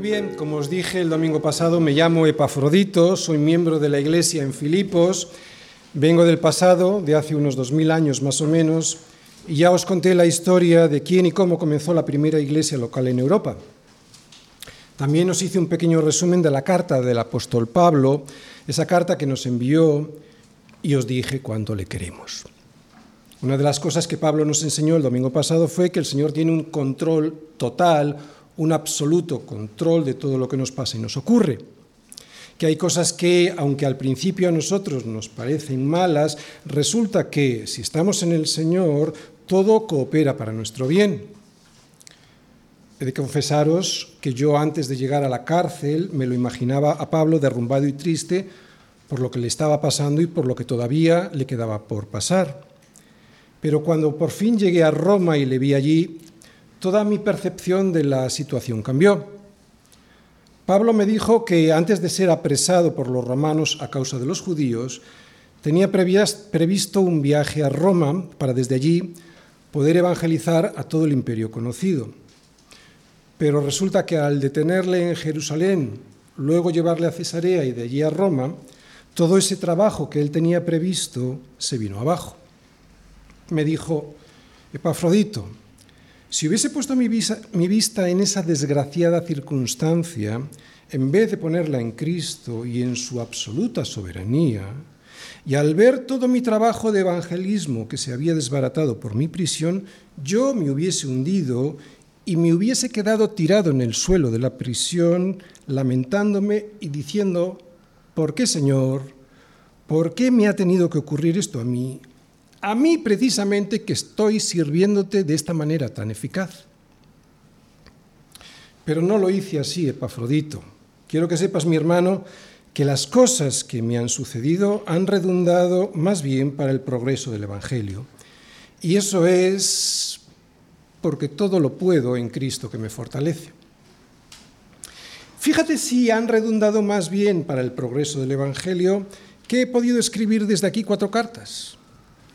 Muy bien, como os dije el domingo pasado, me llamo Epafrodito, soy miembro de la iglesia en Filipos, vengo del pasado, de hace unos dos mil años más o menos, y ya os conté la historia de quién y cómo comenzó la primera iglesia local en Europa. También os hice un pequeño resumen de la carta del apóstol Pablo, esa carta que nos envió y os dije cuánto le queremos. Una de las cosas que Pablo nos enseñó el domingo pasado fue que el Señor tiene un control total, un absoluto control de todo lo que nos pasa y nos ocurre. Que hay cosas que, aunque al principio a nosotros nos parecen malas, resulta que si estamos en el Señor, todo coopera para nuestro bien. He de confesaros que yo antes de llegar a la cárcel me lo imaginaba a Pablo derrumbado y triste por lo que le estaba pasando y por lo que todavía le quedaba por pasar. Pero cuando por fin llegué a Roma y le vi allí, toda mi percepción de la situación cambió. Pablo me dijo que antes de ser apresado por los romanos a causa de los judíos, tenía previsto un viaje a Roma para desde allí poder evangelizar a todo el imperio conocido. Pero resulta que al detenerle en Jerusalén, luego llevarle a Cesarea y de allí a Roma, todo ese trabajo que él tenía previsto se vino abajo me dijo, Epafrodito, si hubiese puesto mi, vista en esa desgraciada circunstancia, en vez de ponerla en Cristo y en su absoluta soberanía, y al ver todo mi trabajo de evangelismo que se había desbaratado por mi prisión, yo me hubiese hundido y me hubiese quedado tirado en el suelo de la prisión, lamentándome y diciendo, ¿por qué, Señor? ¿Por qué me ha tenido que ocurrir esto a mí? A mí precisamente que estoy sirviéndote de esta manera tan eficaz. Pero no lo hice así, Epafrodito. Quiero que sepas, mi hermano, que las cosas que me han sucedido han redundado más bien para el progreso del Evangelio. Y eso es porque todo lo puedo en Cristo que me fortalece. Fíjate si han redundado más bien para el progreso del Evangelio que he podido escribir desde aquí cuatro cartas.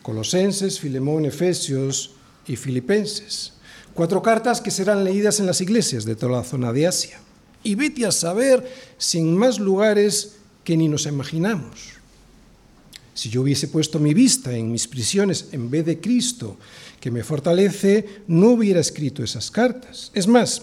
Colosenses, Filemón, Efesios y Filipenses. Cuatro cartas que serán leídas en las iglesias de toda la zona de Asia. Y vete a saber sin más lugares que ni nos imaginamos. Si yo hubiese puesto mi vista en mis prisiones en vez de Cristo, que me fortalece, no hubiera escrito esas cartas. Es más,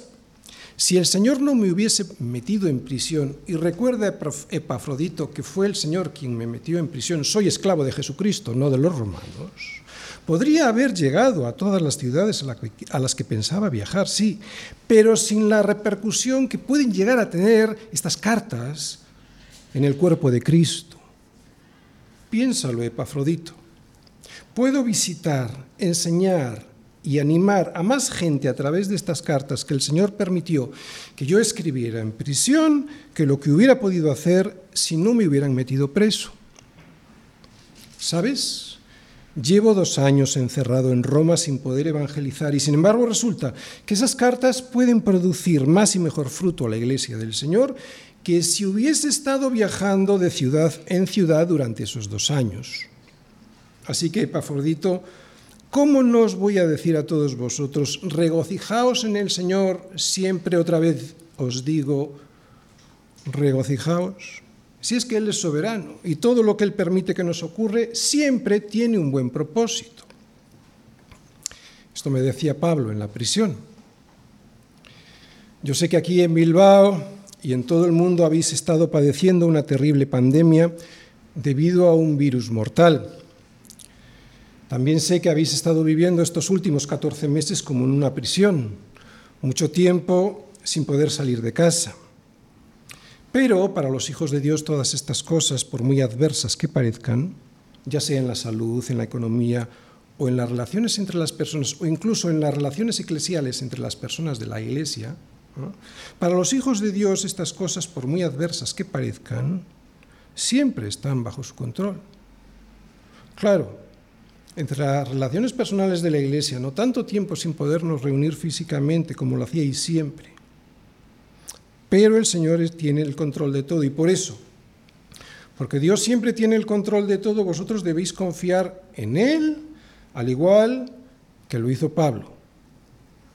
si el Señor no me hubiese metido en prisión, y recuerda Epafrodito que fue el Señor quien me metió en prisión, soy esclavo de Jesucristo, no de los romanos, podría haber llegado a todas las ciudades a las que pensaba viajar, sí, pero sin la repercusión que pueden llegar a tener estas cartas en el cuerpo de Cristo. Piénsalo, Epafrodito. Puedo visitar, enseñar, y animar a más gente a través de estas cartas que el Señor permitió que yo escribiera en prisión que lo que hubiera podido hacer si no me hubieran metido preso. ¿Sabes? Llevo dos años encerrado en Roma sin poder evangelizar y sin embargo resulta que esas cartas pueden producir más y mejor fruto a la iglesia del Señor que si hubiese estado viajando de ciudad en ciudad durante esos dos años. Así que, Epafrodito, ¿Cómo no os voy a decir a todos vosotros, regocijaos en el Señor, siempre otra vez os digo, regocijaos? Si es que Él es soberano y todo lo que Él permite que nos ocurre siempre tiene un buen propósito. Esto me decía Pablo en la prisión. Yo sé que aquí en Bilbao y en todo el mundo habéis estado padeciendo una terrible pandemia debido a un virus mortal también sé que habéis estado viviendo estos últimos 14 meses como en una prisión, mucho tiempo sin poder salir de casa. Pero para los hijos de Dios todas estas cosas, por muy adversas que parezcan, ya sea en la salud, en la economía o en las relaciones entre las personas, o incluso en las relaciones eclesiales entre las personas de la Iglesia, para los hijos de Dios estas cosas, por muy adversas que parezcan, siempre están bajo su control. Claro, entre las relaciones personales de la Iglesia, no tanto tiempo sin podernos reunir físicamente como lo hacíais siempre. Pero el Señor tiene el control de todo y por eso, porque Dios siempre tiene el control de todo, vosotros debéis confiar en Él, al igual que lo hizo Pablo.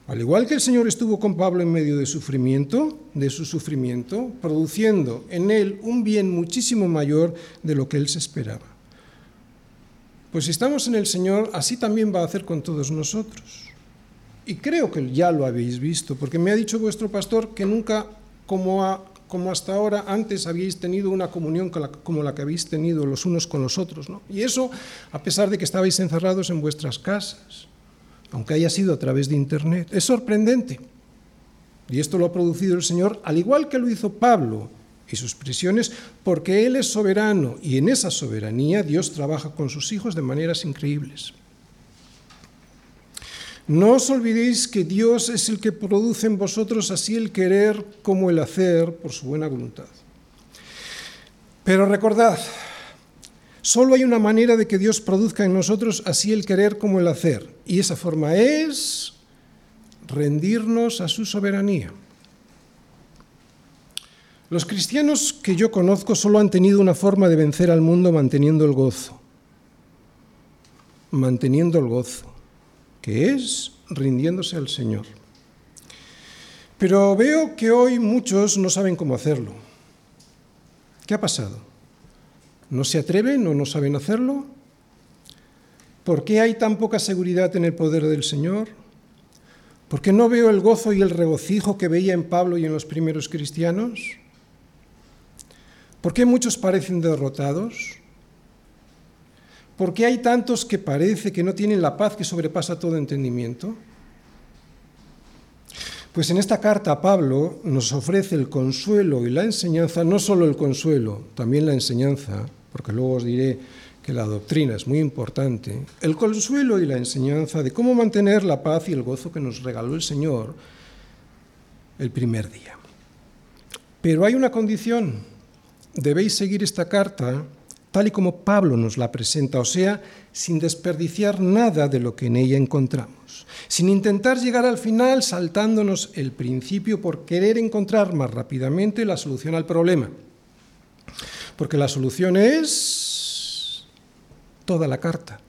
Al igual que el Señor estuvo con Pablo en medio de sufrimiento, de su sufrimiento, produciendo en él un bien muchísimo mayor de lo que él se esperaba. Pues si estamos en el Señor, así también va a hacer con todos nosotros. Y creo que ya lo habéis visto, porque me ha dicho vuestro pastor que nunca, como, hasta ahora, antes habíais tenido una comunión como la que habéis tenido los unos con los otros. ¿no? Y eso a pesar de que estabais encerrados en vuestras casas aunque haya sido a través de Internet. Es sorprendente. Y esto lo ha producido el Señor, al igual que lo hizo Pablo y sus prisiones, porque Él es soberano y en esa soberanía Dios trabaja con sus hijos de maneras increíbles. No os olvidéis que Dios es el que produce en vosotros así el querer como el hacer por su buena voluntad. Pero recordad, Solo hay una manera de que Dios produzca en nosotros así el querer como el hacer, y esa forma es rendirnos a su soberanía. Los cristianos que yo conozco solo han tenido una forma de vencer al mundo manteniendo el gozo, manteniendo el gozo, que es rindiéndose al Señor. Pero veo que hoy muchos no saben cómo hacerlo. ¿Qué ha pasado? ¿No se atreven o no saben hacerlo? ¿Por qué hay tan poca seguridad en el poder del Señor? ¿Por qué no veo el gozo y el regocijo que veía en Pablo y en los primeros cristianos? ¿Por qué muchos parecen derrotados? ¿Por qué hay tantos que parece que no tienen la paz que sobrepasa todo entendimiento? Pues en esta carta Pablo nos ofrece el consuelo y la enseñanza, no solo el consuelo, también la enseñanza, porque luego os diré que la doctrina es muy importante, el consuelo y la enseñanza de cómo mantener la paz y el gozo que nos regaló el Señor el primer día. Pero hay una condición, debéis seguir esta carta tal y como Pablo nos la presenta, o sea, sin desperdiciar nada de lo que en ella encontramos, sin intentar llegar al final saltándonos el principio por querer encontrar más rápidamente la solución al problema porque la solución es toda la carta.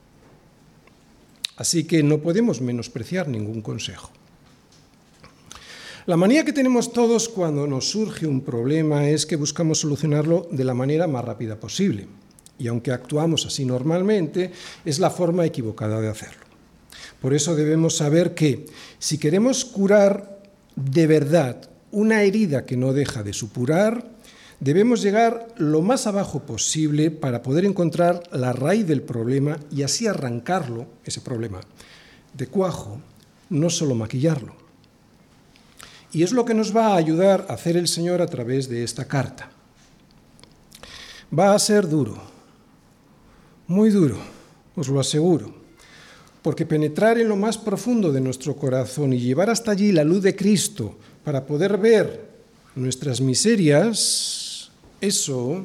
Así que no podemos menospreciar ningún consejo. La manía que tenemos todos cuando nos surge un problema es que buscamos solucionarlo de la manera más rápida posible. Y aunque actuamos así normalmente, es la forma equivocada de hacerlo. Por eso debemos saber que si queremos curar de verdad una herida que no deja de supurar, Debemos llegar lo más abajo posible para poder encontrar la raíz del problema y así arrancarlo, ese problema, de cuajo, no solo maquillarlo. Y es lo que nos va a ayudar a hacer el Señor a través de esta carta. Va a ser duro, muy duro, os lo aseguro, porque penetrar en lo más profundo de nuestro corazón y llevar hasta allí la luz de Cristo para poder ver nuestras miserias eso,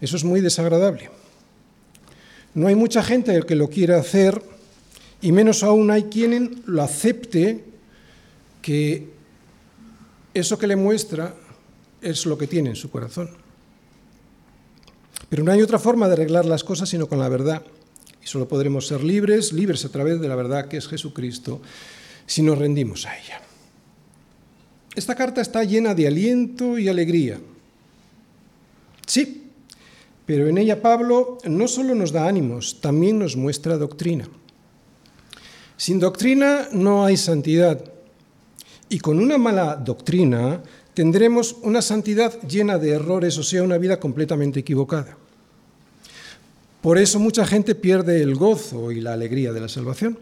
eso es muy desagradable. No hay mucha gente que lo quiera hacer y menos aún hay quien lo acepte que eso que le muestra es lo que tiene en su corazón. Pero no hay otra forma de arreglar las cosas sino con la verdad. Y solo podremos ser libres, libres a través de la verdad que es Jesucristo, si nos rendimos a ella. Esta carta está llena de aliento y alegría. Sí, pero en ella Pablo no solo nos da ánimos, también nos muestra doctrina. Sin doctrina no hay santidad. Y con una mala doctrina tendremos una santidad llena de errores, o sea, una vida completamente equivocada. Por eso mucha gente pierde el gozo y la alegría de la salvación.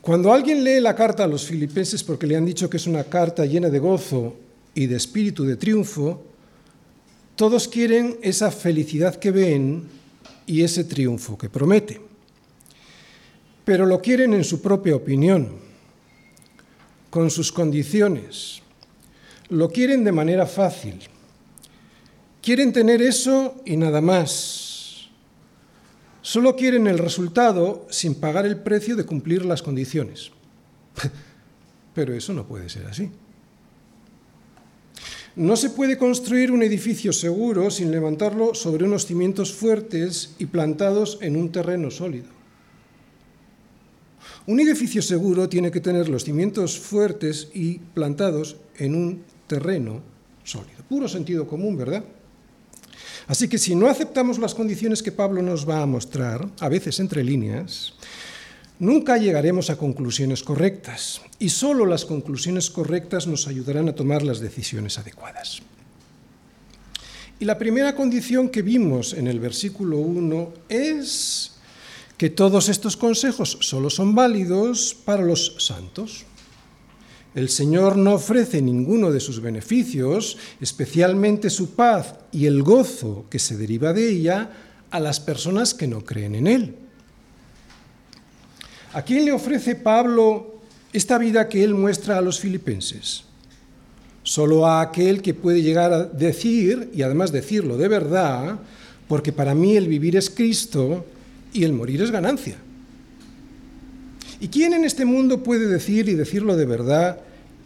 Cuando alguien lee la carta a los filipenses porque le han dicho que es una carta llena de gozo y de espíritu de triunfo, todos quieren esa felicidad que ven y ese triunfo que promete, pero lo quieren en su propia opinión, con sus condiciones, lo quieren de manera fácil. Quieren tener eso y nada más. Solo quieren el resultado sin pagar el precio de cumplir las condiciones. Pero eso no puede ser así. No se puede construir un edificio seguro sin levantarlo sobre unos cimientos fuertes y plantados en un terreno sólido. Un edificio seguro tiene que tener los cimientos fuertes y plantados en un terreno sólido. Puro sentido común, ¿verdad? Así que si no aceptamos las condiciones que Pablo nos va a mostrar, a veces entre líneas, nunca llegaremos a conclusiones correctas y solo las conclusiones correctas nos ayudarán a tomar las decisiones adecuadas. Y la primera condición que vimos en el versículo 1 es que todos estos consejos solo son válidos para los santos. El Señor no ofrece ninguno de sus beneficios, especialmente su paz y el gozo que se deriva de ella, a las personas que no creen en Él. ¿A quién le ofrece Pablo esta vida que él muestra a los filipenses? Solo a aquel que puede llegar a decir, y además decirlo de verdad, porque para mí el vivir es Cristo y el morir es ganancia. ¿Y quién en este mundo puede decir y decirlo de verdad?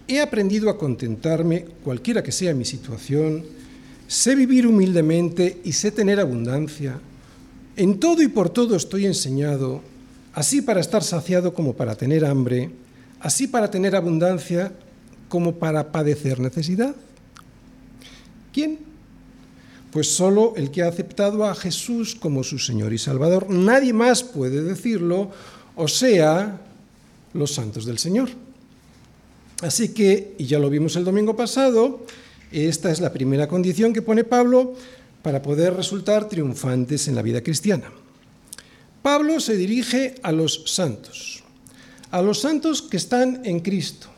He aprendido a contentarme, cualquiera que sea mi situación, sé vivir humildemente y sé tener abundancia. En todo y por todo estoy enseñado, así para estar saciado como para tener hambre, así para tener abundancia como para padecer necesidad. ¿Quién? Pues solo el que ha aceptado a Jesús como su Señor y Salvador. Nadie más puede decirlo o sea, los santos del Señor. Así que, y ya lo vimos el domingo pasado, esta es la primera condición que pone Pablo para poder resultar triunfantes en la vida cristiana. Pablo se dirige a los santos, a los santos que están en Cristo,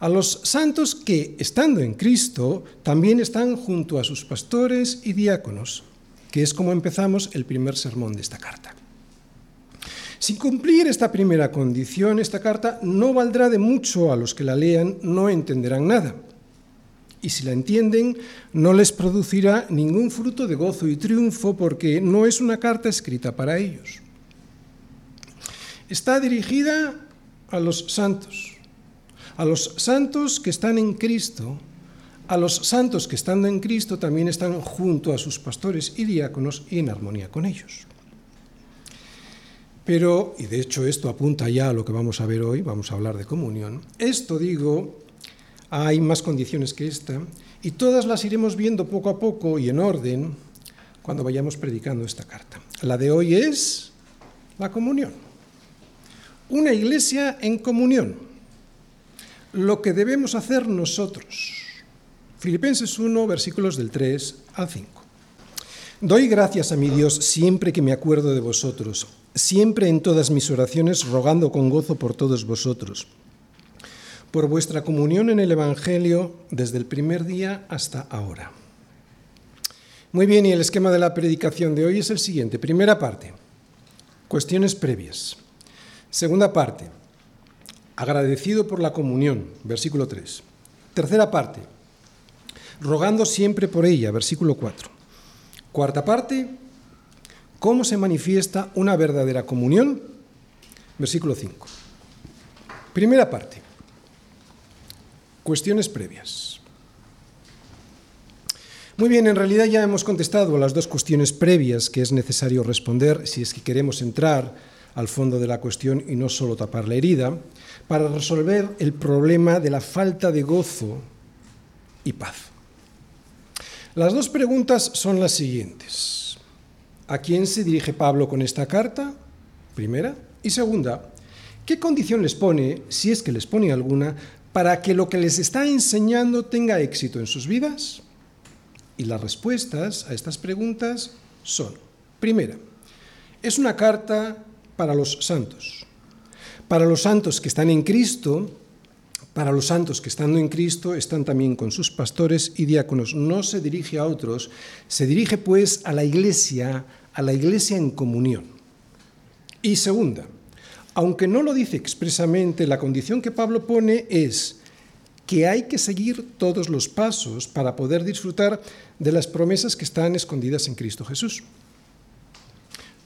a los santos que, estando en Cristo, también están junto a sus pastores y diáconos, que es como empezamos el primer sermón de esta carta. Sin cumplir esta primera condición, esta carta no valdrá de mucho a los que la lean, no entenderán nada. Y si la entienden, no les producirá ningún fruto de gozo y triunfo porque no es una carta escrita para ellos. Está dirigida a los santos, a los santos que están en Cristo, a los santos que estando en Cristo también están junto a sus pastores y diáconos y en armonía con ellos. Pero, y de hecho esto apunta ya a lo que vamos a ver hoy, vamos a hablar de comunión, esto digo, hay más condiciones que esta, y todas las iremos viendo poco a poco y en orden cuando vayamos predicando esta carta. La de hoy es la comunión. Una iglesia en comunión. Lo que debemos hacer nosotros. Filipenses 1, versículos del 3 al 5. Doy gracias a mi Dios siempre que me acuerdo de vosotros siempre en todas mis oraciones rogando con gozo por todos vosotros, por vuestra comunión en el Evangelio desde el primer día hasta ahora. Muy bien, y el esquema de la predicación de hoy es el siguiente. Primera parte, cuestiones previas. Segunda parte, agradecido por la comunión, versículo 3. Tercera parte, rogando siempre por ella, versículo 4. Cuarta parte, ¿Cómo se manifiesta una verdadera comunión? Versículo 5. Primera parte. Cuestiones previas. Muy bien, en realidad ya hemos contestado a las dos cuestiones previas que es necesario responder si es que queremos entrar al fondo de la cuestión y no solo tapar la herida, para resolver el problema de la falta de gozo y paz. Las dos preguntas son las siguientes. ¿A quién se dirige Pablo con esta carta? Primera. Y segunda, ¿qué condición les pone, si es que les pone alguna, para que lo que les está enseñando tenga éxito en sus vidas? Y las respuestas a estas preguntas son, primera, es una carta para los santos. Para los santos que están en Cristo, para los santos que estando en Cristo están también con sus pastores y diáconos. No se dirige a otros, se dirige pues a la iglesia, a la iglesia en comunión. Y segunda, aunque no lo dice expresamente, la condición que Pablo pone es que hay que seguir todos los pasos para poder disfrutar de las promesas que están escondidas en Cristo Jesús.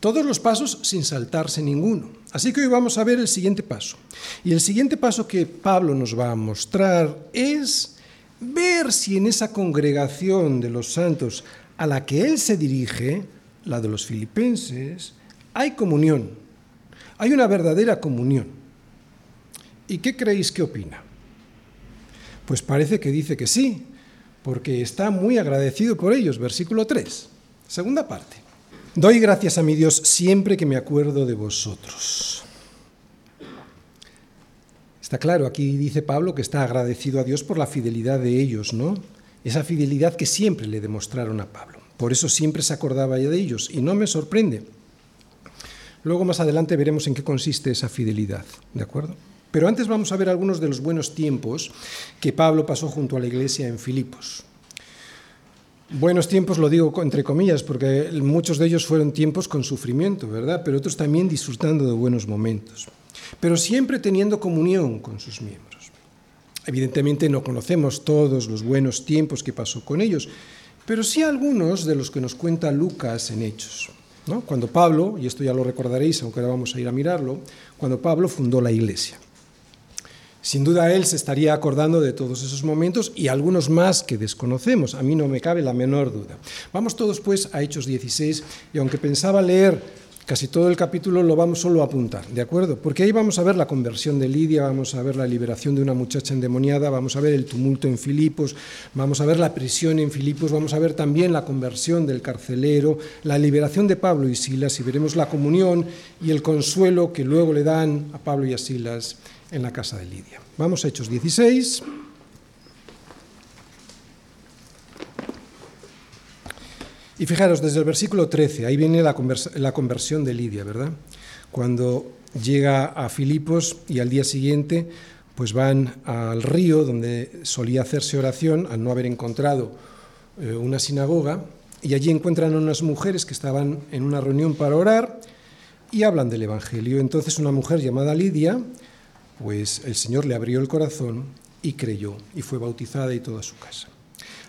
Todos los pasos sin saltarse ninguno. Así que hoy vamos a ver el siguiente paso. Y el siguiente paso que Pablo nos va a mostrar es ver si en esa congregación de los santos a la que él se dirige, la de los filipenses, hay comunión, Hay una verdadera comunión. ¿Y qué creéis que opina? Pues parece que dice que sí, porque está muy agradecido por ellos. Versículo 3, segunda parte. Doy gracias a mi Dios siempre que me acuerdo de vosotros. Está claro, aquí dice Pablo que está agradecido a Dios por la fidelidad de ellos, ¿no? Esa fidelidad que siempre le demostraron a Pablo. Por eso siempre se acordaba de ellos y no me sorprende. Luego más adelante veremos en qué consiste esa fidelidad, ¿de acuerdo? Pero antes vamos a ver algunos de los buenos tiempos que Pablo pasó junto a la iglesia en Filipos. Buenos tiempos lo digo entre comillas, porque muchos de ellos fueron tiempos con sufrimiento, ¿verdad? Pero otros también disfrutando de buenos momentos. Pero siempre teniendo comunión con sus miembros. Evidentemente no conocemos todos los buenos tiempos que pasó con ellos, pero sí algunos de los que nos cuenta Lucas en Hechos. Cuando Pablo, y esto ya lo recordaréis, aunque ahora vamos a ir a mirarlo, cuando Pablo fundó la iglesia. Sin duda él se estaría acordando de todos esos momentos y algunos más que desconocemos, a mí no me cabe la menor duda. Vamos todos pues a Hechos 16 y aunque pensaba leer casi todo el capítulo lo vamos solo a apuntar, ¿de acuerdo? Porque ahí vamos a ver la conversión de Lidia, vamos a ver la liberación de una muchacha endemoniada, vamos a ver el tumulto en Filipos, vamos a ver la prisión en Filipos, vamos a ver también la conversión del carcelero, la liberación de Pablo y Silas y veremos la comunión y el consuelo que luego le dan a Pablo y a Silas en la casa de Lidia. Vamos a Hechos 16. Y fijaros, desde el versículo 13, ahí viene la, conversión de Lidia, ¿verdad? Cuando llega a Filipos y al día siguiente pues van al río donde solía hacerse oración al no haber encontrado eh, una sinagoga y allí encuentran a unas mujeres que estaban en una reunión para orar y hablan del Evangelio. Entonces una mujer llamada Lidia, pues el Señor le abrió el corazón y creyó y fue bautizada y toda su casa.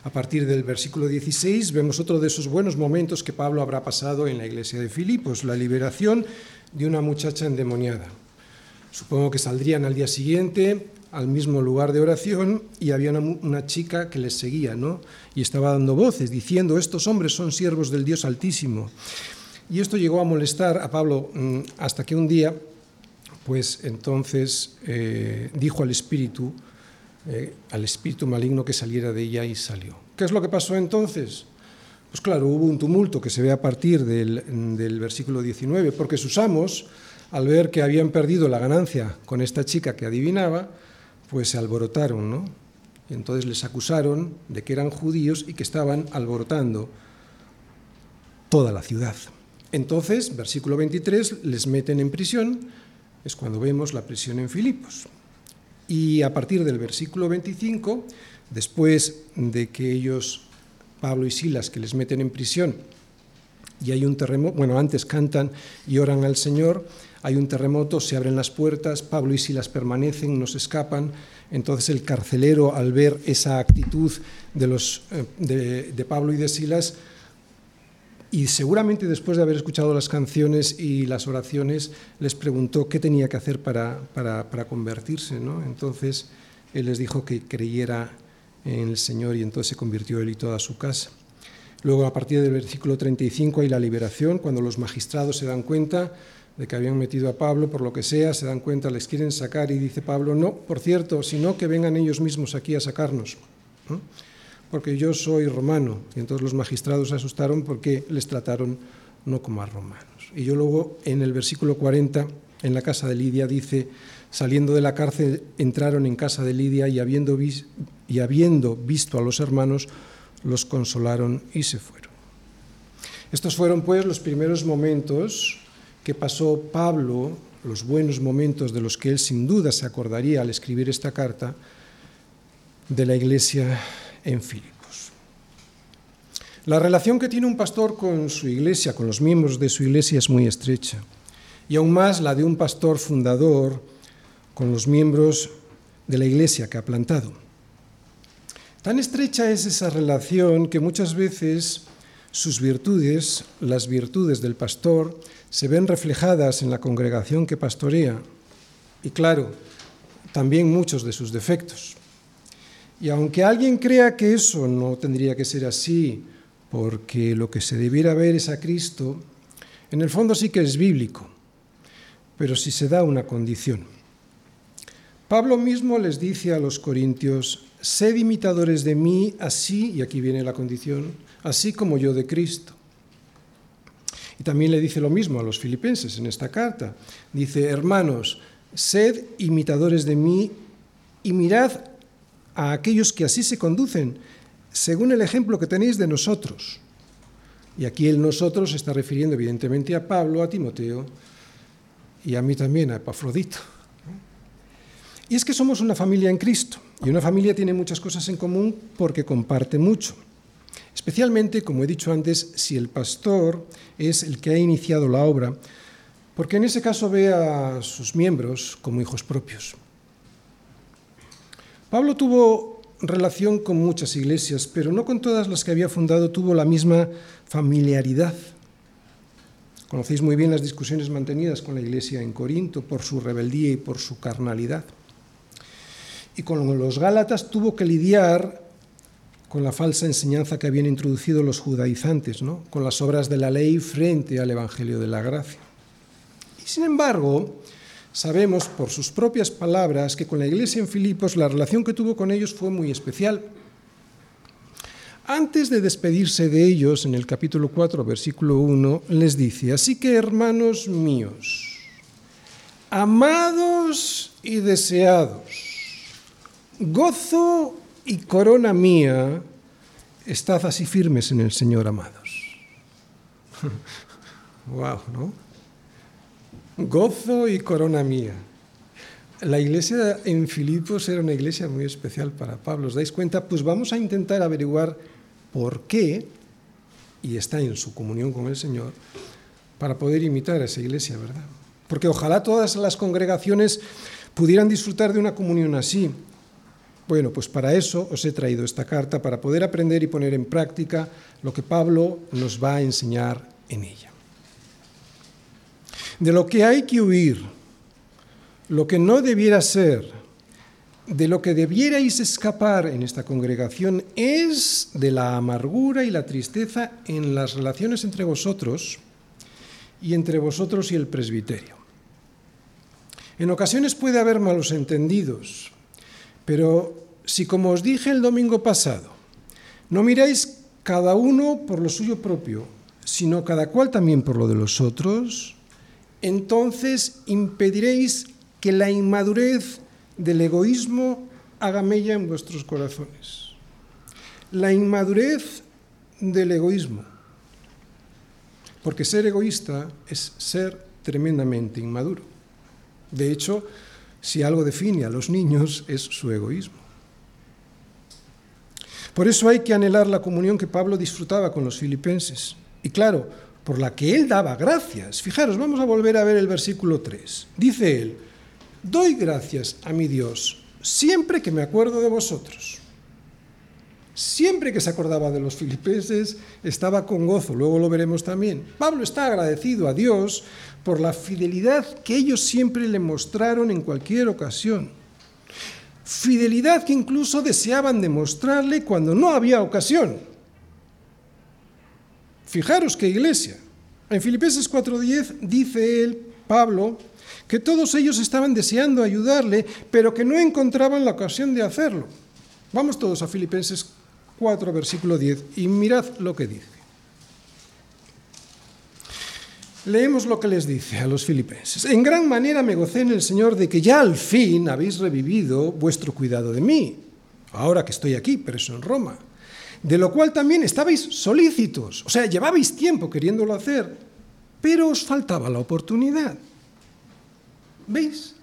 A partir del versículo 16 vemos otro de esos buenos momentos que Pablo habrá pasado en la iglesia de Filipos, la liberación de una muchacha endemoniada. Supongo que saldrían al día siguiente al mismo lugar de oración y había una, chica que les seguía, ¿no? Y estaba dando voces diciendo, estos hombres son siervos del Dios Altísimo. Y esto llegó a molestar a Pablo mm, hasta que un día pues entonces eh, dijo al espíritu, eh, al espíritu maligno que saliera de ella y salió. ¿Qué es lo que pasó entonces? Pues claro, hubo un tumulto que se ve a partir del, del versículo 19, porque sus amos, al ver que habían perdido la ganancia con esta chica que adivinaba, pues se alborotaron, ¿no? Y entonces les acusaron de que eran judíos y que estaban alborotando toda la ciudad. Entonces, versículo 23, les meten en prisión es cuando vemos la prisión en Filipos. Y a partir del versículo 25, después de que ellos, Pablo y Silas, que les meten en prisión, y hay un terremoto, bueno, antes cantan y oran al Señor, hay un terremoto, se abren las puertas, Pablo y Silas permanecen, no se escapan, entonces el carcelero, al ver esa actitud de, los, eh, de, de Pablo y de Silas, y seguramente después de haber escuchado las canciones y las oraciones, les preguntó qué tenía que hacer para, para, convertirse. ¿no? Entonces él les dijo que creyera en el Señor y entonces se convirtió él y toda su casa. Luego, a partir del versículo 35 hay la liberación, cuando los magistrados se dan cuenta de que habían metido a Pablo, por lo que sea, se dan cuenta, les quieren sacar y dice Pablo, no, por cierto, sino que vengan ellos mismos aquí a sacarnos porque yo soy romano. Y entonces los magistrados se asustaron porque les trataron no como a romanos. Y yo luego en el versículo 40, en la casa de Lidia, dice, saliendo de la cárcel, entraron en casa de Lidia y habiendo, y habiendo visto a los hermanos, los consolaron y se fueron. Estos fueron pues los primeros momentos que pasó Pablo, los buenos momentos de los que él sin duda se acordaría al escribir esta carta de la iglesia en Filipos. La relación que tiene un pastor con su iglesia, con los miembros de su iglesia, es muy estrecha. Y aún más la de un pastor fundador con los miembros de la iglesia que ha plantado. Tan estrecha es esa relación que muchas veces sus virtudes, las virtudes del pastor, se ven reflejadas en la congregación que pastorea. Y claro, también muchos de sus defectos. Y aunque alguien crea que eso no tendría que ser así, porque lo que se debiera ver es a Cristo, en el fondo sí que es bíblico. pero si se da una condición. Pablo mismo les dice a los corintios, sed imitadores de mí, así, y aquí viene la condición, así como yo de Cristo. Y también le dice lo mismo a los filipenses en esta carta. Dice, hermanos, sed imitadores de mí y mirad a aquellos que así se conducen, según el ejemplo que tenéis de nosotros. Y aquí el nosotros está refiriendo evidentemente a Pablo, a Timoteo y a mí también, a Epafrodito. Y es que somos una familia en Cristo, y una familia tiene muchas cosas en común porque comparte mucho. Especialmente, como he dicho antes, si el pastor es el que ha iniciado la obra, porque en ese caso ve a sus miembros como hijos propios. Pablo tuvo relación con muchas iglesias, pero no con todas las que había fundado tuvo la misma familiaridad. Conocéis muy bien las discusiones mantenidas con la iglesia en Corinto por su rebeldía y por su carnalidad. Y con los Gálatas tuvo que lidiar con la falsa enseñanza que habían introducido los judaizantes, ¿no? con las obras de la ley frente al Evangelio de la Gracia. Y sin embargo, sabemos por sus propias palabras que con la iglesia en Filipos la relación que tuvo con ellos fue muy especial. Antes de despedirse de ellos, en el capítulo 4, versículo 1, les dice, así que hermanos míos, amados y deseados, gozo y corona mía, estad así firmes en el Señor, amados. wow, ¿no? Gozo y corona mía. La iglesia en Filipos era una iglesia muy especial para Pablo. ¿Os dais cuenta? Pues vamos a intentar averiguar por qué, y está en su comunión con el Señor, para poder imitar a esa iglesia, ¿verdad? Porque ojalá todas las congregaciones pudieran disfrutar de una comunión así. Bueno, pues para eso os he traído esta carta, para poder aprender y poner en práctica lo que Pablo nos va a enseñar en ella. De lo que hay que huir, lo que no debiera ser, de lo que debierais escapar en esta congregación es de la amargura y la tristeza en las relaciones entre vosotros y entre vosotros y el presbiterio. En ocasiones puede haber malos entendidos, pero si como os dije el domingo pasado, no miráis cada uno por lo suyo propio, sino cada cual también por lo de los otros, entonces impediréis que la inmadurez del egoísmo haga mella en vuestros corazones. La inmadurez del egoísmo. Porque ser egoísta es ser tremendamente inmaduro. De hecho, si algo define a los niños es su egoísmo. Por eso hay que anhelar la comunión que Pablo disfrutaba con los filipenses. Y claro, por la que él daba gracias. Fijaros, vamos a volver a ver el versículo 3. Dice él, Doy gracias a mi Dios siempre que me acuerdo de vosotros. Siempre que se acordaba de los filipenses, estaba con gozo, luego lo veremos también. Pablo está agradecido a Dios por la fidelidad que ellos siempre le mostraron en cualquier ocasión. Fidelidad que incluso deseaban demostrarle cuando no había ocasión. Fijaros qué iglesia. En Filipenses 4:10 dice él, Pablo, que todos ellos estaban deseando ayudarle, pero que no encontraban la ocasión de hacerlo. Vamos todos a Filipenses 4, versículo 10, y mirad lo que dice. Leemos lo que les dice a los filipenses. En gran manera me gocé en el Señor de que ya al fin habéis revivido vuestro cuidado de mí, ahora que estoy aquí, preso en Roma, de lo cual también estabais solícitos, o sea, llevabais tiempo queriéndolo hacer, pero os faltaba la oportunidad. ¿Veis?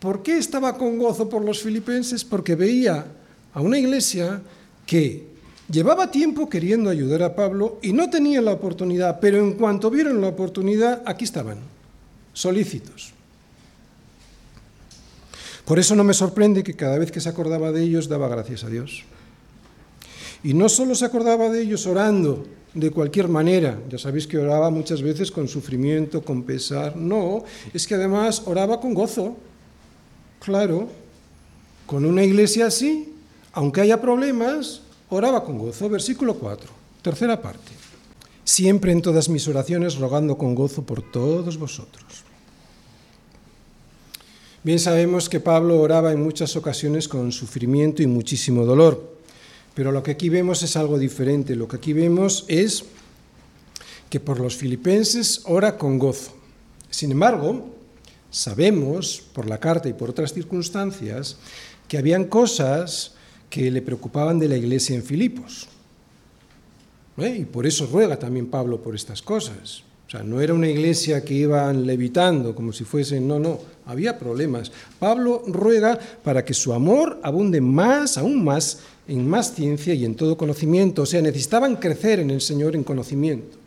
¿Por qué estaba con gozo por los filipenses? Porque veía a una iglesia que llevaba tiempo queriendo ayudar a Pablo y no tenía la oportunidad, pero en cuanto vieron la oportunidad, aquí estaban, solícitos. Por eso no me sorprende que cada vez que se acordaba de ellos daba gracias a Dios. Y no solo se acordaba de ellos orando, de cualquier manera. Ya sabéis que oraba muchas veces con sufrimiento, con pesar. No, es que además oraba con gozo. Claro, con una iglesia así, aunque haya problemas, oraba con gozo. Versículo 4, tercera parte. Siempre en todas mis oraciones rogando con gozo por todos vosotros. Bien sabemos que Pablo oraba en muchas ocasiones con sufrimiento y muchísimo dolor, pero lo que aquí vemos es algo diferente. Lo que aquí vemos es que por los filipenses ora con gozo. Sin embargo, sabemos por la carta y por otras circunstancias que habían cosas que le preocupaban de la iglesia en Filipos. ¿Eh? Y por eso ruega también Pablo por estas cosas. O sea, no era una iglesia que iban levitando como si fuesen, no, no, había problemas. Pablo ruega para que su amor abunde más, aún más, en más ciencia y en todo conocimiento. O sea, necesitaban crecer en el Señor en conocimiento.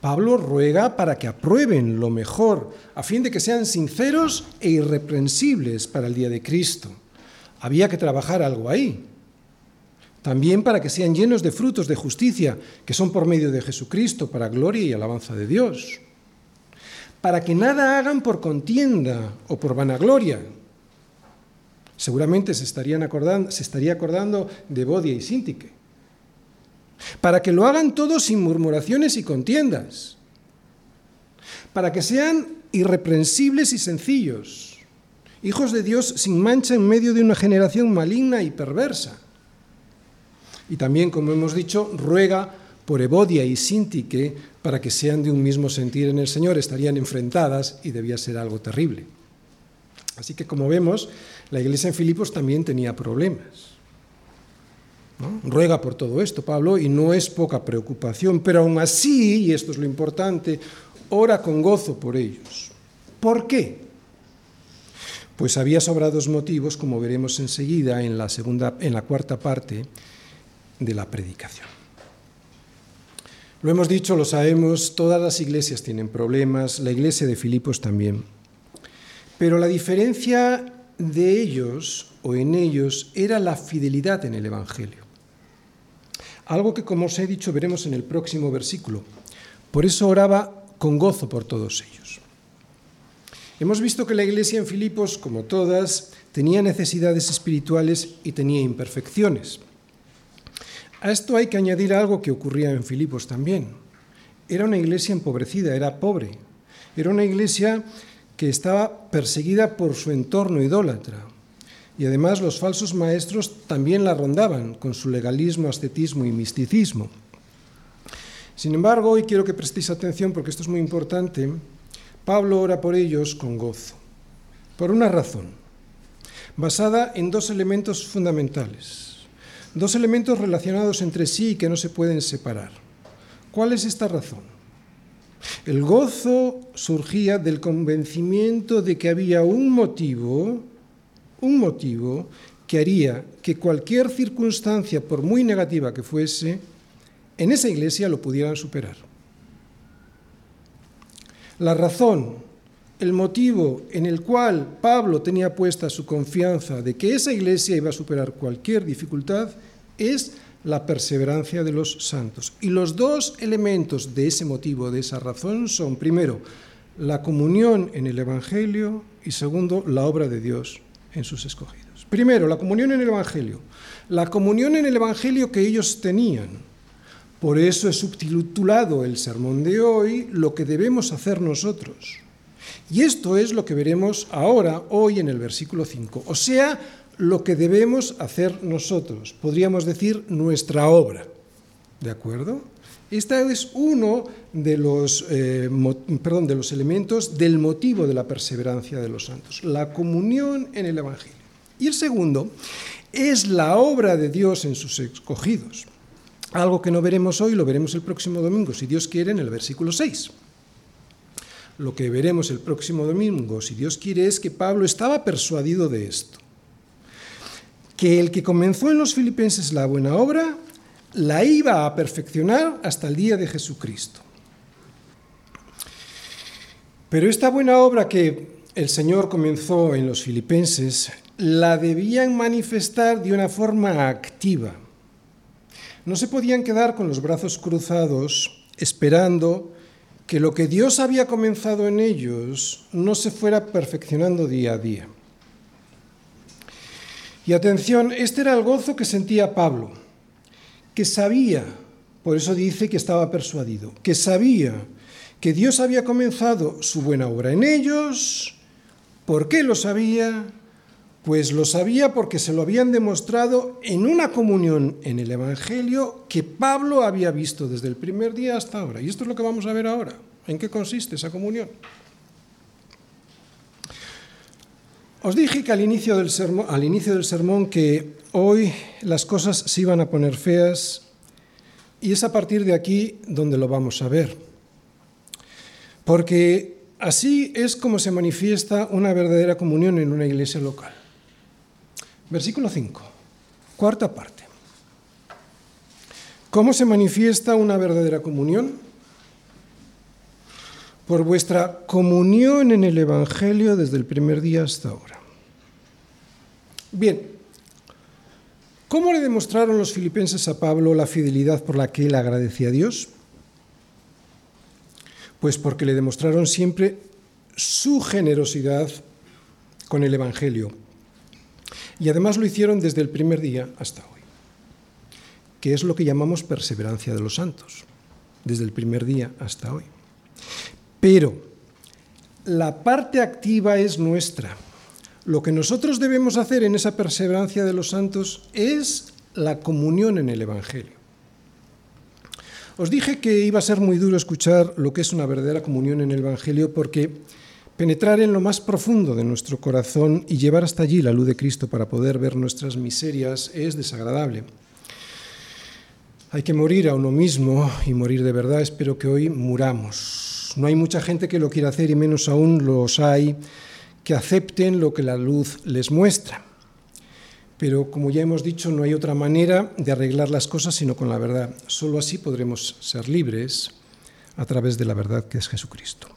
Pablo ruega para que aprueben lo mejor, a fin de que sean sinceros e irreprensibles para el día de Cristo. Había que trabajar algo ahí también para que sean llenos de frutos de justicia, que son por medio de Jesucristo, para gloria y alabanza de Dios. Para que nada hagan por contienda o por vanagloria. Seguramente se, estarían acordando, se estaría acordando de Bodia y Sintique. Para que lo hagan todo sin murmuraciones y contiendas. Para que sean irreprensibles y sencillos, hijos de Dios sin mancha en medio de una generación maligna y perversa y también, como hemos dicho, ruega por Evodia y Sintique para que sean de un mismo sentir en el Señor. Estarían enfrentadas y debía ser algo terrible. Así que, como vemos, la iglesia en Filipos también tenía problemas. Ruega por todo esto, Pablo, y no es poca preocupación, pero aún así, y esto es lo importante, ora con gozo por ellos. ¿Por qué? Pues había sobrados motivos, como veremos enseguida en la, segunda, en la cuarta parte, de la predicación. Lo hemos dicho, lo sabemos, todas las iglesias tienen problemas, la iglesia de Filipos también. Pero la diferencia de ellos o en ellos era la fidelidad en el Evangelio. Algo que, como os he dicho, veremos en el próximo versículo. Por eso oraba con gozo por todos ellos. Hemos visto que la iglesia en Filipos, como todas, tenía necesidades espirituales y tenía imperfecciones. A esto hay que añadir algo que ocurría en Filipos también. Era una iglesia empobrecida, era pobre. Era una iglesia que estaba perseguida por su entorno idólatra. Y además los falsos maestros también la rondaban con su legalismo, ascetismo y misticismo. Sin embargo, hoy quiero que prestéis atención porque esto es muy importante. Pablo ora por ellos con gozo. Por una razón, basada en dos elementos fundamentales. Dos elementos relacionados entre sí y que no se pueden separar. ¿Cuál es esta razón? El gozo surgía del convencimiento de que había un motivo, un motivo que haría que cualquier circunstancia, por muy negativa que fuese, en esa iglesia lo pudieran superar. La razón el motivo en el cual Pablo tenía puesta su confianza de que esa iglesia iba a superar cualquier dificultad es la perseverancia de los santos. Y los dos elementos de ese motivo, de esa razón, son, primero, la comunión en el Evangelio y segundo, la obra de Dios en sus escogidos. Primero, la comunión en el Evangelio. La comunión en el Evangelio que ellos tenían. Por eso es subtitulado el sermón de hoy, lo que debemos hacer nosotros. Y esto es lo que veremos ahora, hoy, en el versículo 5. O sea, lo que debemos hacer nosotros, podríamos decir nuestra obra. ¿De acuerdo? Este es uno de los, eh, perdón, de los elementos del motivo de la perseverancia de los santos, la comunión en el Evangelio. Y el segundo es la obra de Dios en sus escogidos. Algo que no veremos hoy, lo veremos el próximo domingo, si Dios quiere, en el versículo 6. Lo que veremos el próximo domingo, si Dios quiere, es que Pablo estaba persuadido de esto, que el que comenzó en los filipenses la buena obra, la iba a perfeccionar hasta el día de Jesucristo. Pero esta buena obra que el Señor comenzó en los filipenses, la debían manifestar de una forma activa. No se podían quedar con los brazos cruzados esperando que lo que Dios había comenzado en ellos no se fuera perfeccionando día a día. Y atención, este era el gozo que sentía Pablo, que sabía, por eso dice que estaba persuadido, que sabía que Dios había comenzado su buena obra en ellos, ¿Por qué lo sabía? Pues lo sabía porque se lo habían demostrado en una comunión en el Evangelio que Pablo había visto desde el primer día hasta ahora. Y esto es lo que vamos a ver ahora. ¿En qué consiste esa comunión? Os dije que al inicio del sermón, al inicio del sermón que hoy las cosas se iban a poner feas y es a partir de aquí donde lo vamos a ver. Porque así es como se manifiesta una verdadera comunión en una iglesia local. Versículo 5, cuarta parte. ¿Cómo se manifiesta una verdadera comunión? Por vuestra comunión en el Evangelio desde el primer día hasta ahora. Bien, ¿cómo le demostraron los filipenses a Pablo la fidelidad por la que él agradecía a Dios? Pues porque le demostraron siempre su generosidad con el Evangelio. Y además lo hicieron desde el primer día hasta hoy, que es lo que llamamos perseverancia de los santos, desde el primer día hasta hoy. Pero la parte activa es nuestra. Lo que nosotros debemos hacer en esa perseverancia de los santos es la comunión en el Evangelio. Os dije que iba a ser muy duro escuchar lo que es una verdadera comunión en el Evangelio porque penetrar en lo más profundo de nuestro corazón y llevar hasta allí la luz de Cristo para poder ver nuestras miserias es desagradable. Hay que morir a uno mismo y morir de verdad. Espero que hoy muramos. No hay mucha gente que lo quiera hacer y menos aún los hay que acepten lo que la luz les muestra. Pero como ya hemos dicho, no hay otra manera de arreglar las cosas sino con la verdad. Solo así podremos ser libres a través de la verdad que es Jesucristo.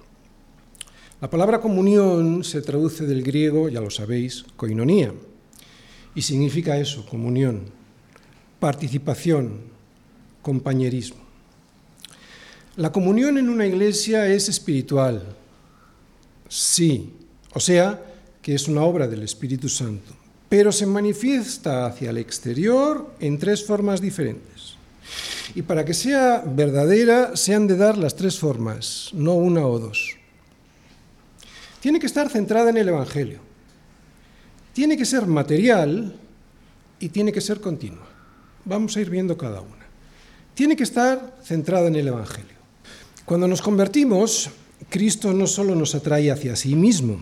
La palabra comunión se traduce del griego, ya lo sabéis, koinonía, y significa eso, comunión, participación, compañerismo. La comunión en una iglesia es espiritual, sí, o sea, que es una obra del Espíritu Santo, pero se manifiesta hacia el exterior en tres formas diferentes. Y para que sea verdadera, se han de dar las tres formas, no una o dos. Tiene que estar centrada en el Evangelio, tiene que ser material y tiene que ser continua. Vamos a ir viendo cada una. Tiene que estar centrada en el Evangelio. Cuando nos convertimos, Cristo no solo nos atrae hacia sí mismo,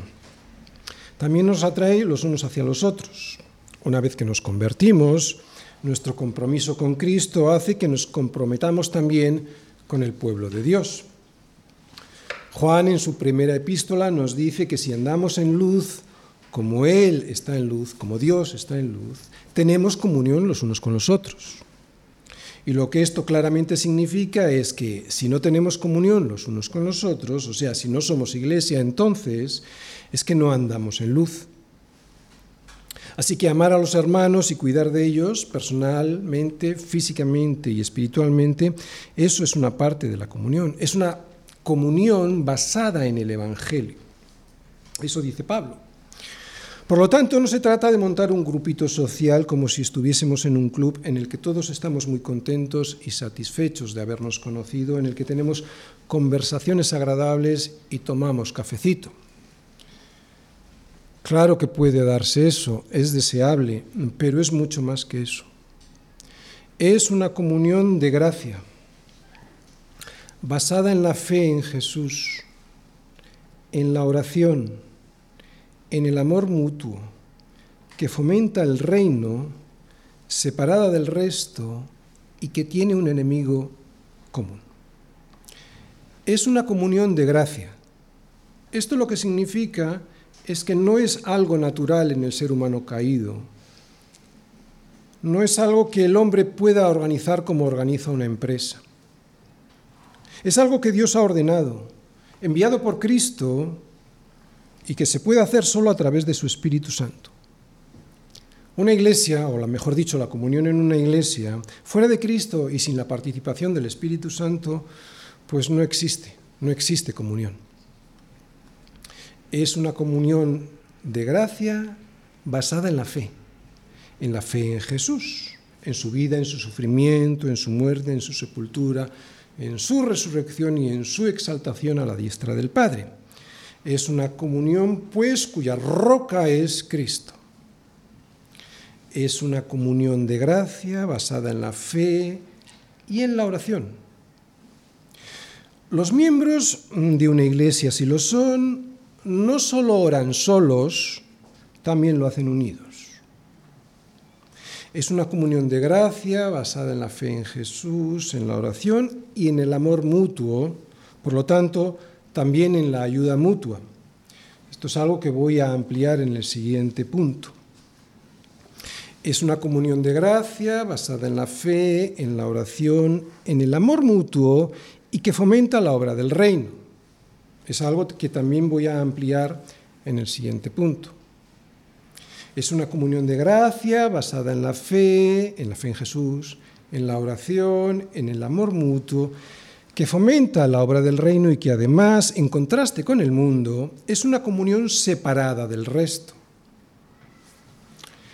también nos atrae los unos hacia los otros. Una vez que nos convertimos, nuestro compromiso con Cristo hace que nos comprometamos también con el pueblo de Dios. Juan en su primera epístola nos dice que si andamos en luz, como Él está en luz, como Dios está en luz, tenemos comunión los unos con los otros. Y lo que esto claramente significa es que si no tenemos comunión los unos con los otros, o sea, si no somos iglesia, entonces es que no andamos en luz. Así que amar a los hermanos y cuidar de ellos personalmente, físicamente y espiritualmente, eso es una parte de la comunión. Es una comunión basada en el Evangelio. Eso dice Pablo. Por lo tanto, no se trata de montar un grupito social como si estuviésemos en un club en el que todos estamos muy contentos y satisfechos de habernos conocido, en el que tenemos conversaciones agradables y tomamos cafecito. Claro que puede darse eso, es deseable, pero es mucho más que eso. Es una comunión de gracia, basada en la fe en Jesús, en la oración, en el amor mutuo, que fomenta el reino, separada del resto y que tiene un enemigo común. Es una comunión de gracia. Esto lo que significa es que no es algo natural en el ser humano caído. No es algo que el hombre pueda organizar como organiza una empresa. Es algo que Dios ha ordenado, enviado por Cristo y que se puede hacer solo a través de su Espíritu Santo. Una iglesia, o la mejor dicho, la comunión en una iglesia, fuera de Cristo y sin la participación del Espíritu Santo, pues no existe, no existe comunión es una comunión de gracia basada en la fe, en la fe en Jesús, en su vida, en su sufrimiento, en su muerte, en su sepultura, en su resurrección y en su exaltación a la diestra del Padre. Es una comunión, pues, cuya roca es Cristo. Es una comunión de gracia basada en la fe y en la oración. Los miembros de una iglesia, si lo son, no solo oran solos, también lo hacen unidos. Es una comunión de gracia basada en la fe en Jesús, en la oración y en el amor mutuo, por lo tanto, también en la ayuda mutua. Esto es algo que voy a ampliar en el siguiente punto. Es una comunión de gracia basada en la fe, en la oración, en el amor mutuo y que fomenta la obra del reino. Es algo que también voy a ampliar en el siguiente punto. Es una comunión de gracia basada en la fe, en la fe en Jesús, en la oración, en el amor mutuo, que fomenta la obra del reino y que además, en contraste con el mundo, es una comunión separada del resto.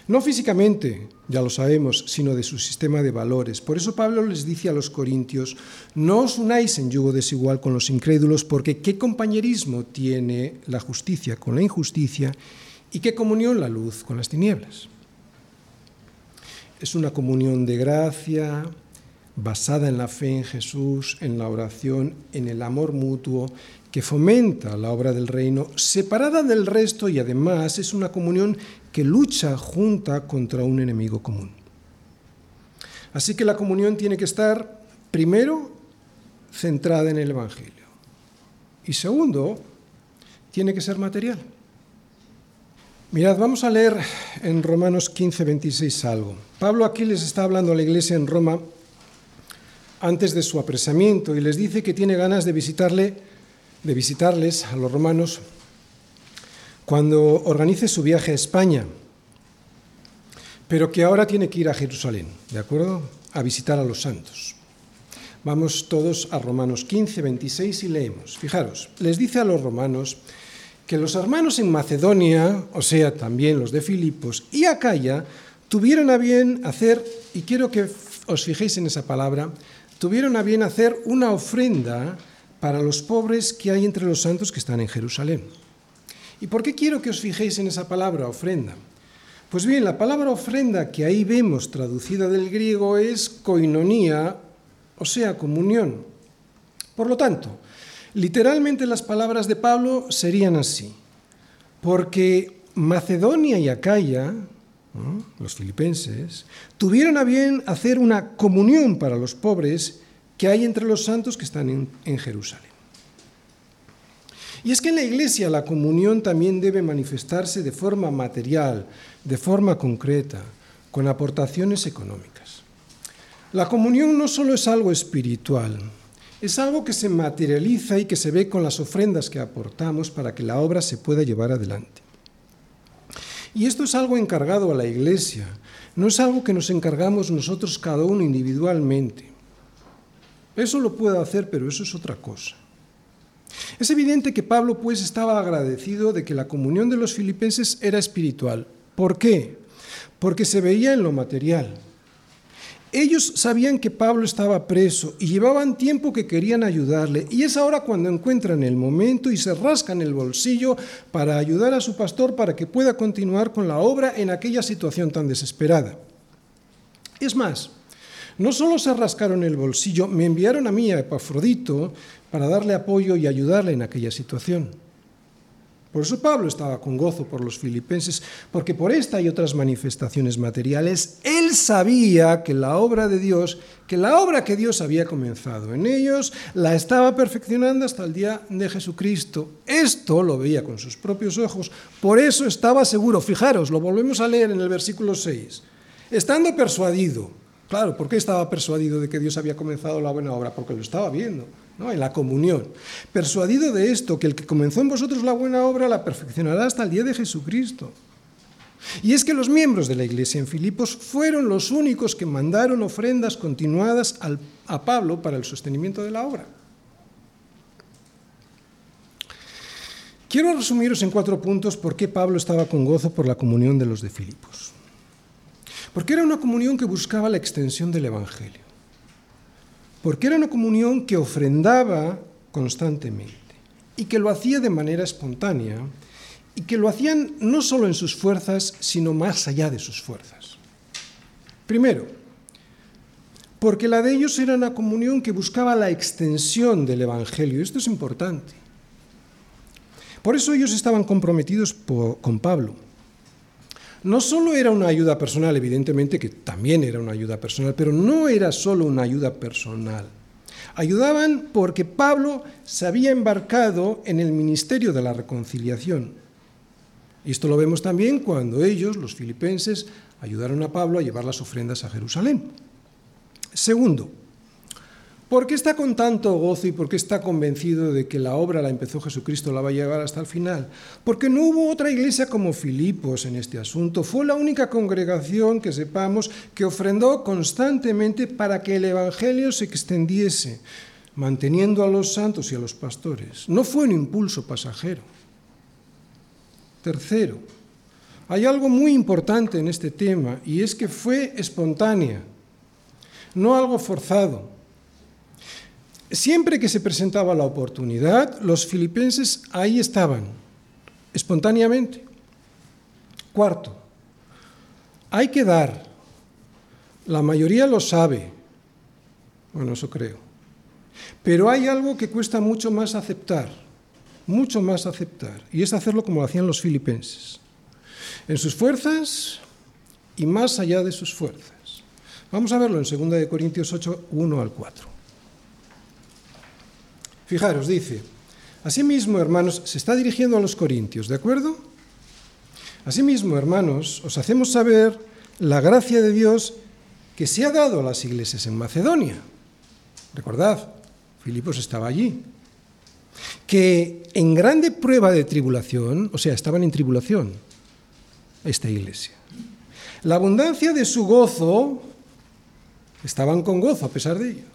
No físicamente, ya lo sabemos, sino de su sistema de valores. Por eso Pablo les dice a los corintios, no os unáis en yugo desigual con los incrédulos, porque qué compañerismo tiene la justicia con la injusticia ¿Y qué comunión la luz con las tinieblas? Es una comunión de gracia basada en la fe en Jesús, en la oración, en el amor mutuo, que fomenta la obra del reino, separada del resto y además es una comunión que lucha junta contra un enemigo común. Así que la comunión tiene que estar, primero, centrada en el Evangelio y segundo, tiene que ser material. Mirad, vamos a leer en Romanos 15, 26 algo. Pablo aquí les está hablando a la iglesia en Roma antes de su apresamiento y les dice que tiene ganas de visitarle, de visitarles a los romanos cuando organice su viaje a España, pero que ahora tiene que ir a Jerusalén, ¿de acuerdo? A visitar a los santos. Vamos todos a Romanos 15, 26 y leemos. Fijaros, les dice a los romanos que los hermanos en Macedonia, o sea, también los de Filipos y Acaya, tuvieron a bien hacer, y quiero que os fijéis en esa palabra, tuvieron a bien hacer una ofrenda para los pobres que hay entre los santos que están en Jerusalén. ¿Y por qué quiero que os fijéis en esa palabra, ofrenda? Pues bien, la palabra ofrenda que ahí vemos traducida del griego es koinonía, o sea, comunión. Por lo tanto, Literalmente las palabras de Pablo serían así, porque Macedonia y Acaya, los filipenses, tuvieron a bien hacer una comunión para los pobres que hay entre los santos que están en, Jerusalén. Y es que en la iglesia la comunión también debe manifestarse de forma material, de forma concreta, con aportaciones económicas. La comunión no solo es algo espiritual, es algo que se materializa y que se ve con las ofrendas que aportamos para que la obra se pueda llevar adelante. Y esto es algo encargado a la Iglesia, no es algo que nos encargamos nosotros cada uno individualmente. Eso lo puedo hacer, pero eso es otra cosa. Es evidente que Pablo pues estaba agradecido de que la comunión de los filipenses era espiritual. ¿Por qué? Porque se veía en lo material. Ellos sabían que Pablo estaba preso y llevaban tiempo que querían ayudarle. Y es ahora cuando encuentran el momento y se rascan el bolsillo para ayudar a su pastor para que pueda continuar con la obra en aquella situación tan desesperada. Es más, no solo se rascaron el bolsillo, me enviaron a mí a Epafrodito para darle apoyo y ayudarle en aquella situación. Por eso Pablo estaba con gozo por los filipenses, porque por esta y otras manifestaciones materiales, él sabía que la obra de Dios, que la obra que Dios había comenzado en ellos, la estaba perfeccionando hasta el día de Jesucristo. Esto lo veía con sus propios ojos, por eso estaba seguro. Fijaros, lo volvemos a leer en el versículo 6. Estando persuadido, claro, ¿por qué estaba persuadido de que Dios había comenzado la buena obra? Porque lo estaba viendo en la comunión. Persuadido de esto, que el que comenzó en vosotros la buena obra la perfeccionará hasta el día de Jesucristo. Y es que los miembros de la iglesia en Filipos fueron los únicos que mandaron ofrendas continuadas a Pablo para el sostenimiento de la obra. Quiero resumiros en cuatro puntos por qué Pablo estaba con gozo por la comunión de los de Filipos. Porque era una comunión que buscaba la extensión del Evangelio porque era una comunión que ofrendaba constantemente y que lo hacía de manera espontánea y que lo hacían no solo en sus fuerzas, sino más allá de sus fuerzas. Primero, porque la de ellos era una comunión que buscaba la extensión del Evangelio. Esto es importante. Por eso ellos estaban comprometidos con Pablo. No solo era una ayuda personal, evidentemente que también era una ayuda personal, pero no era solo una ayuda personal. Ayudaban porque Pablo se había embarcado en el ministerio de la reconciliación. Y esto lo vemos también cuando ellos, los filipenses, ayudaron a Pablo a llevar las ofrendas a Jerusalén. Segundo, ¿por qué está con tanto gozo y por qué está convencido de que la obra la empezó Jesucristo, la va a llevar hasta el final? Porque no hubo otra iglesia como Filipos en este asunto. Fue la única congregación que sepamos que ofrendó constantemente para que el Evangelio se extendiese, manteniendo a los santos y a los pastores. No fue un impulso pasajero. Tercero, hay algo muy importante en este tema y es que fue espontánea, no algo forzado. Siempre que se presentaba la oportunidad, los filipenses ahí estaban, espontáneamente. Cuarto, hay que dar. La mayoría lo sabe. Bueno, eso creo. Pero hay algo que cuesta mucho más aceptar mucho más aceptar, y es hacerlo como lo hacían los filipenses, en sus fuerzas y más allá de sus fuerzas. Vamos a verlo en 2 Corintios 8, 1 al 4. Fijaros, dice, Asimismo, hermanos, se está dirigiendo a los corintios, ¿de acuerdo? Asimismo, hermanos, os hacemos saber la gracia de Dios que se ha dado a las iglesias en Macedonia. Recordad, Filipos estaba allí que en grande prueba de tribulación, o sea, estaban en tribulación, esta iglesia. La abundancia de su gozo, estaban con gozo a pesar de ello,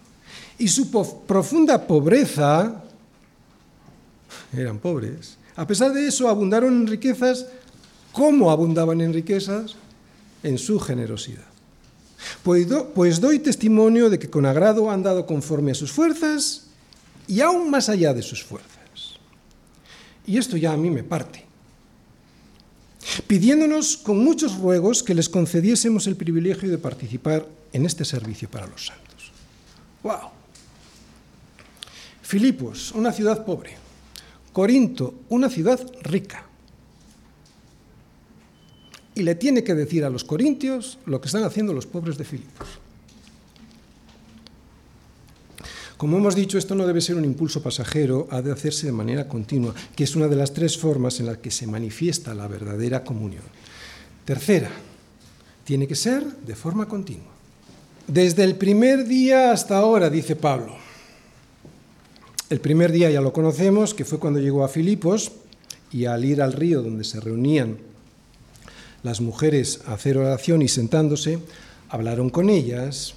y su profunda pobreza, eran pobres, a pesar de eso abundaron en riquezas, ¿cómo abundaban en riquezas? En su generosidad. Pues, pues doy testimonio de que con agrado han dado conforme a sus fuerzas, y aún más allá de sus fuerzas. Y esto ya a mí me parte. Pidiéndonos con muchos ruegos que les concediésemos el privilegio de participar en este servicio para los santos. ¡Wow! Filipos, una ciudad pobre. Corinto, una ciudad rica. Y le tiene que decir a los corintios lo que están haciendo los pobres de Filipos. Como hemos dicho, esto no debe ser un impulso pasajero, ha de hacerse de manera continua, que es una de las tres formas en las que se manifiesta la verdadera comunión. Tercera, tiene que ser de forma continua. Desde el primer día hasta ahora, dice Pablo. El primer día ya lo conocemos, que fue cuando llegó a Filipos y al ir al río donde se reunían las mujeres a hacer oración y sentándose, hablaron con ellas,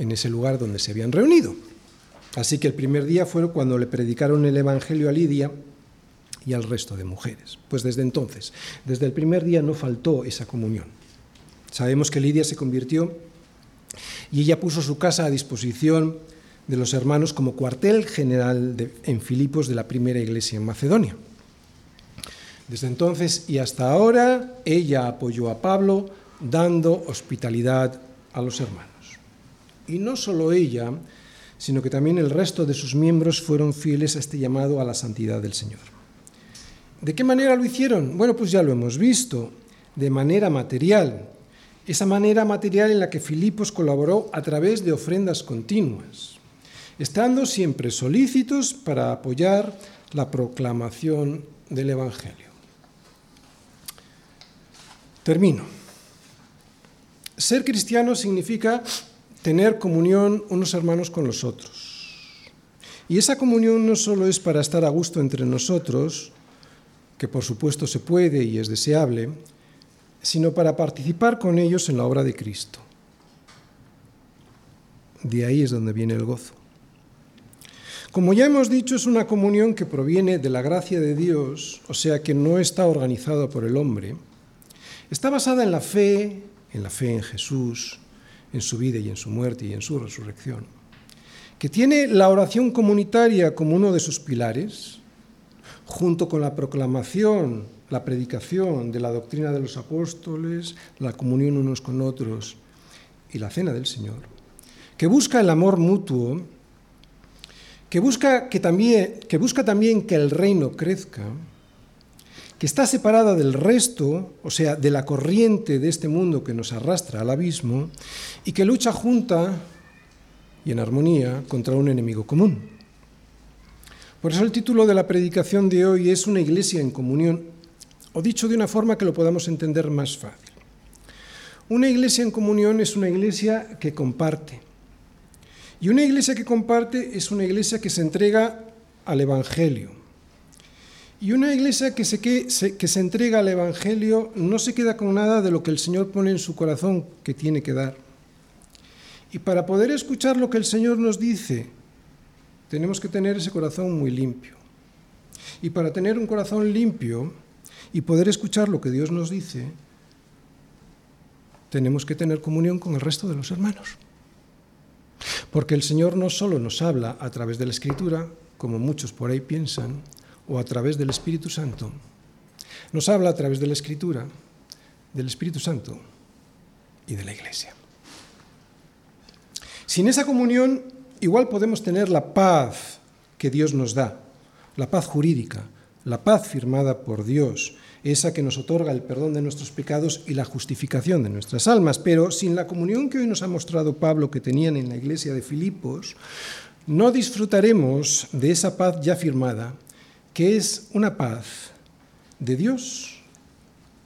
en ese lugar donde se habían reunido. Así que el primer día fue cuando le predicaron el Evangelio a Lidia y al resto de mujeres. Pues desde entonces, desde el primer día no faltó esa comunión. Sabemos que Lidia se convirtió y ella puso su casa a disposición de los hermanos como cuartel general en Filipos de la primera iglesia en Macedonia. Desde entonces y hasta ahora, ella apoyó a Pablo dando hospitalidad a los hermanos. Y no solo ella, sino que también el resto de sus miembros fueron fieles a este llamado a la santidad del Señor. ¿De qué manera lo hicieron? Bueno, pues ya lo hemos visto, de manera material. Esa manera material en la que Filipos colaboró a través de ofrendas continuas, estando siempre solícitos para apoyar la proclamación del Evangelio. Termino. Ser cristiano significa tener comunión unos hermanos con los otros. Y esa comunión no solo es para estar a gusto entre nosotros, que por supuesto se puede y es deseable, sino para participar con ellos en la obra de Cristo. De ahí es donde viene el gozo. Como ya hemos dicho, es una comunión que proviene de la gracia de Dios, o sea que no está organizada por el hombre. Está basada en la fe, en la fe en Jesús, en su vida y en su muerte y en su resurrección. que tiene la oración comunitaria como uno de sus pilares, junto con la proclamación, la predicación de la doctrina de los apóstoles, la comunión unos con otros y la cena del Señor, que busca el amor mutuo, que busca, que también, que busca también que el reino crezca, que está separada del resto, o sea, de la corriente de este mundo que nos arrastra al abismo, y que lucha junta y en armonía contra un enemigo común. Por eso el título de la predicación de hoy es Una iglesia en comunión, o dicho de una forma que lo podamos entender más fácil. Una iglesia en comunión es una iglesia que comparte. Y una iglesia que comparte es una iglesia que se entrega al Evangelio, y una iglesia que se, que, se, entrega al Evangelio no se queda con nada de lo que el Señor pone en su corazón que tiene que dar. Y para poder escuchar lo que el Señor nos dice, tenemos que tener ese corazón muy limpio. Y para tener un corazón limpio y poder escuchar lo que Dios nos dice, tenemos que tener comunión con el resto de los hermanos. Porque el Señor no solo nos habla a través de la Escritura, como muchos por ahí piensan, o a través del Espíritu Santo. Nos habla a través de la Escritura, del Espíritu Santo y de la Iglesia. Sin esa comunión, igual podemos tener la paz que Dios nos da, la paz jurídica, la paz firmada por Dios, esa que nos otorga el perdón de nuestros pecados y la justificación de nuestras almas. Pero sin la comunión que hoy nos ha mostrado Pablo que tenían en la iglesia de Filipos, no disfrutaremos de esa paz ya firmada que es una paz de Dios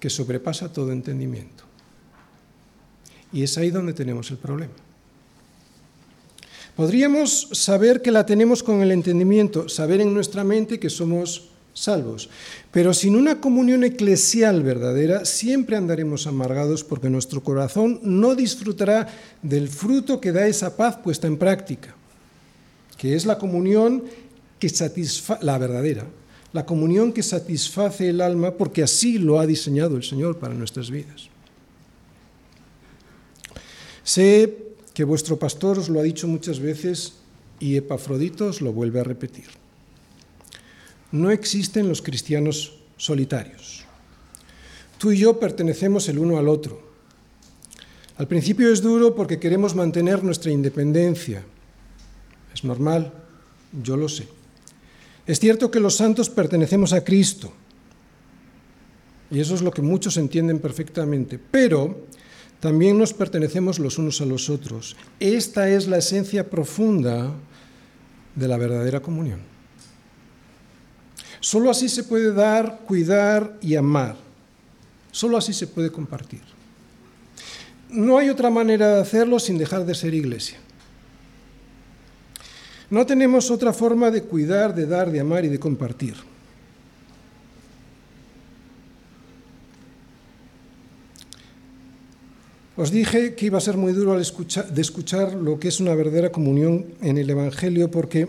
que sobrepasa todo entendimiento. Y es ahí donde tenemos el problema. Podríamos saber que la tenemos con el entendimiento, saber en nuestra mente que somos salvos, pero sin una comunión eclesial verdadera siempre andaremos amargados porque nuestro corazón no disfrutará del fruto que da esa paz puesta en práctica, que es la comunión que satisface la verdadera, la comunión que satisface el alma porque así lo ha diseñado el Señor para nuestras vidas. Sé que vuestro pastor os lo ha dicho muchas veces y Epafrodito os lo vuelve a repetir. No existen los cristianos solitarios. Tú y yo pertenecemos el uno al otro. Al principio es duro porque queremos mantener nuestra independencia. Es normal, yo lo sé. Es cierto que los santos pertenecemos a Cristo, y eso es lo que muchos entienden perfectamente, pero también nos pertenecemos los unos a los otros. Esta es la esencia profunda de la verdadera comunión. Solo así se puede dar, cuidar y amar. Solo así se puede compartir. No hay otra manera de hacerlo sin dejar de ser iglesia. No tenemos otra forma de cuidar, de dar, de amar y de compartir. Os dije que iba a ser muy duro de escuchar lo que es una verdadera comunión en el Evangelio porque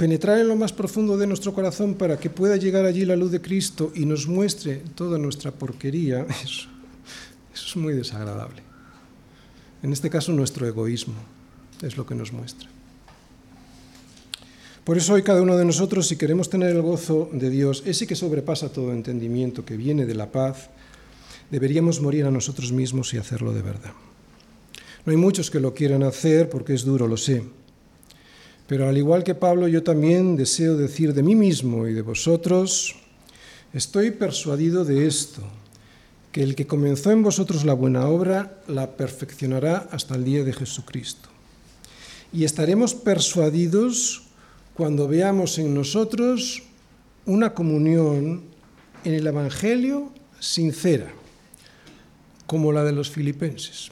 penetrar en lo más profundo de nuestro corazón para que pueda llegar allí la luz de Cristo y nos muestre toda nuestra porquería, eso es muy desagradable. En este caso, nuestro egoísmo es lo que nos muestra. Por eso hoy cada uno de nosotros, si queremos tener el gozo de Dios, ese que sobrepasa todo entendimiento, que viene de la paz, deberíamos morir a nosotros mismos y hacerlo de verdad. No hay muchos que lo quieran hacer porque es duro, lo sé. Pero al igual que Pablo, yo también deseo decir de mí mismo y de vosotros, estoy persuadido de esto, que el que comenzó en vosotros la buena obra la perfeccionará hasta el día de Jesucristo y estaremos persuadidos cuando veamos en nosotros una comunión en el Evangelio sincera, como la de los filipenses.